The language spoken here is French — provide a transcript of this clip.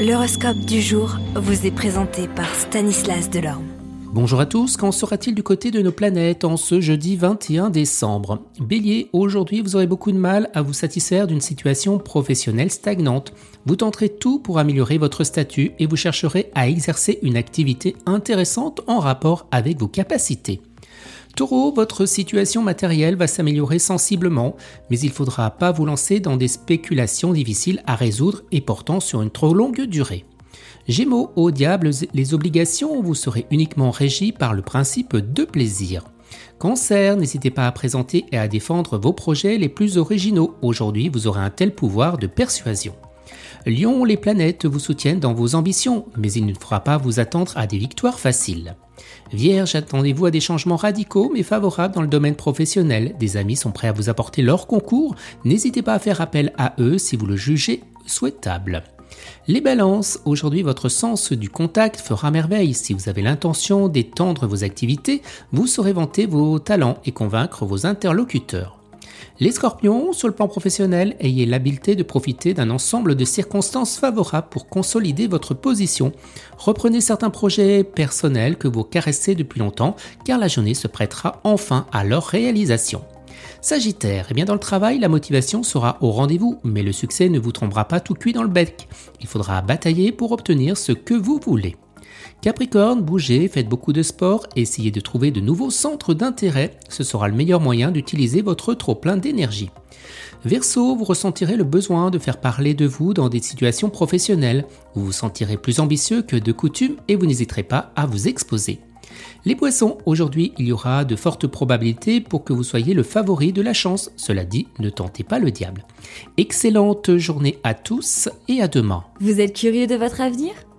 L'horoscope du jour vous est présenté par Stanislas Delorme. Bonjour à tous, qu'en sera-t-il du côté de nos planètes en ce jeudi 21 décembre? Bélier, aujourd'hui vous aurez beaucoup de mal à vous satisfaire d'une situation professionnelle stagnante. Vous tenterez tout pour améliorer votre statut et vous chercherez à exercer une activité intéressante en rapport avec vos capacités. Taureau, votre situation matérielle va s'améliorer sensiblement, mais il ne faudra pas vous lancer dans des spéculations difficiles à résoudre et portant sur une trop longue durée. Gémeaux, au diable, les obligations, vous serez uniquement régi par le principe de plaisir. Cancer, n'hésitez pas à présenter et à défendre vos projets les plus originaux. Aujourd'hui, vous aurez un tel pouvoir de persuasion. Lion, les planètes vous soutiennent dans vos ambitions, mais il ne fera pas vous attendre à des victoires faciles. Vierge, attendez-vous à des changements radicaux mais favorables dans le domaine professionnel. Des amis sont prêts à vous apporter leur concours. N'hésitez pas à faire appel à eux si vous le jugez souhaitable. Les balances, aujourd'hui votre sens du contact fera merveille. Si vous avez l'intention d'étendre vos activités, vous saurez vanter vos talents et convaincre vos interlocuteurs. Les scorpions, sur le plan professionnel, ayez l'habileté de profiter d'un ensemble de circonstances favorables pour consolider votre position. Reprenez certains projets personnels que vous caressez depuis longtemps, car la journée se prêtera enfin à leur réalisation. Sagittaire, eh bien dans le travail, la motivation sera au rendez-vous, mais le succès ne vous tombera pas tout cuit dans le bec. Il faudra batailler pour obtenir ce que vous voulez. Capricorne, bougez, faites beaucoup de sport, essayez de trouver de nouveaux centres d'intérêt, ce sera le meilleur moyen d'utiliser votre trop plein d'énergie. Verseau, vous ressentirez le besoin de faire parler de vous dans des situations professionnelles, vous vous sentirez plus ambitieux que de coutume et vous n'hésiterez pas à vous exposer. Les poissons, aujourd'hui il y aura de fortes probabilités pour que vous soyez le favori de la chance. Cela dit, ne tentez pas le diable. Excellente journée à tous et à demain. Vous êtes curieux de votre avenir?